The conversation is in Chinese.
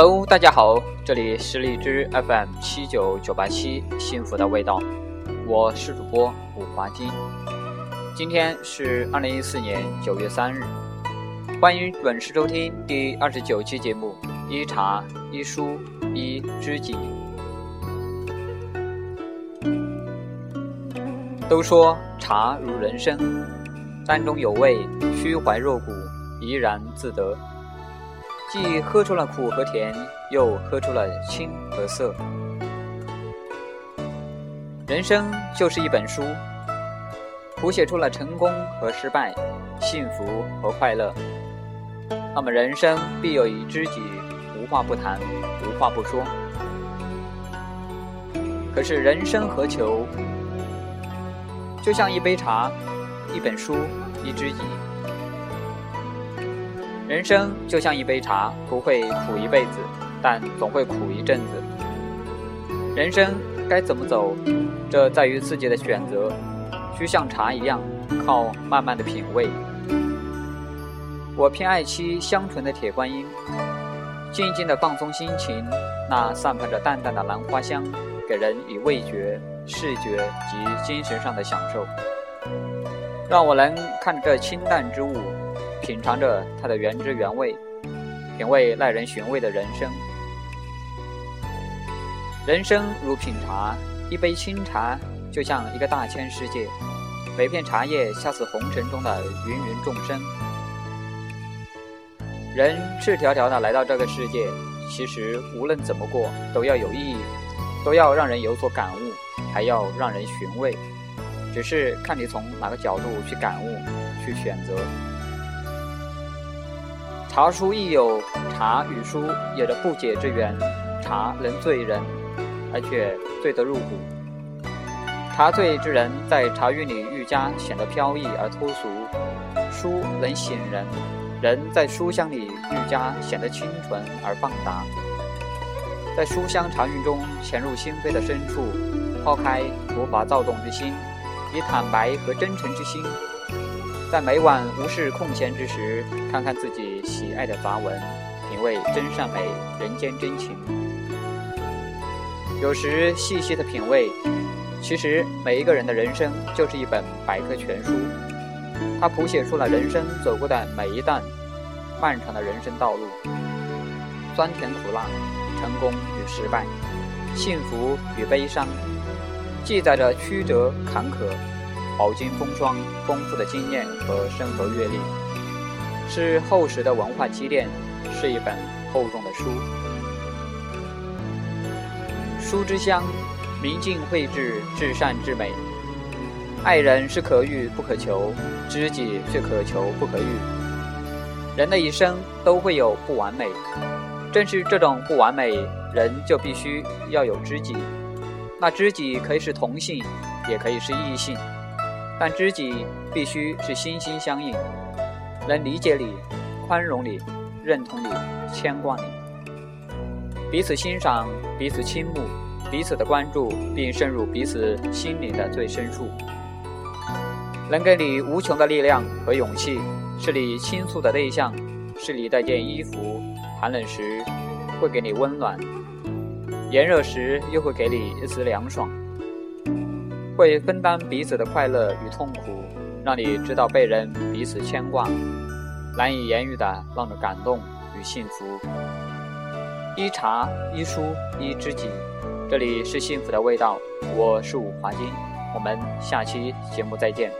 Hello，大家好，这里是荔枝 FM 七九九八七幸福的味道，我是主播五华金。今天是二零一四年九月三日，欢迎准时收听第二十九期节目《一茶一书一知己》。都说茶如人生，山中有味，虚怀若谷，怡然自得。既喝出了苦和甜，又喝出了清和涩。人生就是一本书，谱写出了成功和失败，幸福和快乐。那么人生必有一知己，无话不谈，无话不说。可是人生何求？就像一杯茶，一本书，一知己。人生就像一杯茶，不会苦一辈子，但总会苦一阵子。人生该怎么走，这在于自己的选择，需像茶一样，靠慢慢的品味。我偏爱沏香醇的铁观音，静静的放松心情，那散发着淡淡的兰花香，给人以味觉、视觉及精神上的享受，让我能看着这清淡之物。品尝着它的原汁原味，品味耐人寻味的人生。人生如品茶，一杯清茶就像一个大千世界，每片茶叶恰似红尘中的芸芸众生。人赤条条的来到这个世界，其实无论怎么过，都要有意义，都要让人有所感悟，还要让人寻味。只是看你从哪个角度去感悟，去选择。茶书亦有茶与书有着不解之缘，茶能醉人，而且醉得入骨。茶醉之人在茶韵里愈加显得飘逸而脱俗，书能醒人，人在书香里愈加显得清纯而放达。在书香茶韵中潜入心扉的深处，抛开浮华躁动之心，以坦白和真诚之心。在每晚无事空闲之时，看看自己喜爱的杂文，品味真善美、人间真情。有时细细的品味，其实每一个人的人生就是一本百科全书，它谱写出了人生走过的每一段漫长的人生道路，酸甜苦辣，成功与失败，幸福与悲伤，记载着曲折坎坷。饱经风霜、丰富的经验和生活阅历，是厚实的文化积淀，是一本厚重的书。书之香，明镜绘制，至善至美。爱人是可遇不可求，知己却可求不可遇。人的一生都会有不完美，正是这种不完美，人就必须要有知己。那知己可以是同性，也可以是异性。但知己必须是心心相印，能理解你、宽容你、认同你、牵挂你，彼此欣赏、彼此倾慕、彼此的关注，并渗入彼此心灵的最深处，能给你无穷的力量和勇气，是你倾诉的对象，是你的件衣服，寒冷时会给你温暖，炎热时又会给你一丝凉爽。会分担彼此的快乐与痛苦，让你知道被人彼此牵挂，难以言喻的那种感动与幸福。一茶一书一知己，这里是幸福的味道，我是五华金，我们下期节目再见。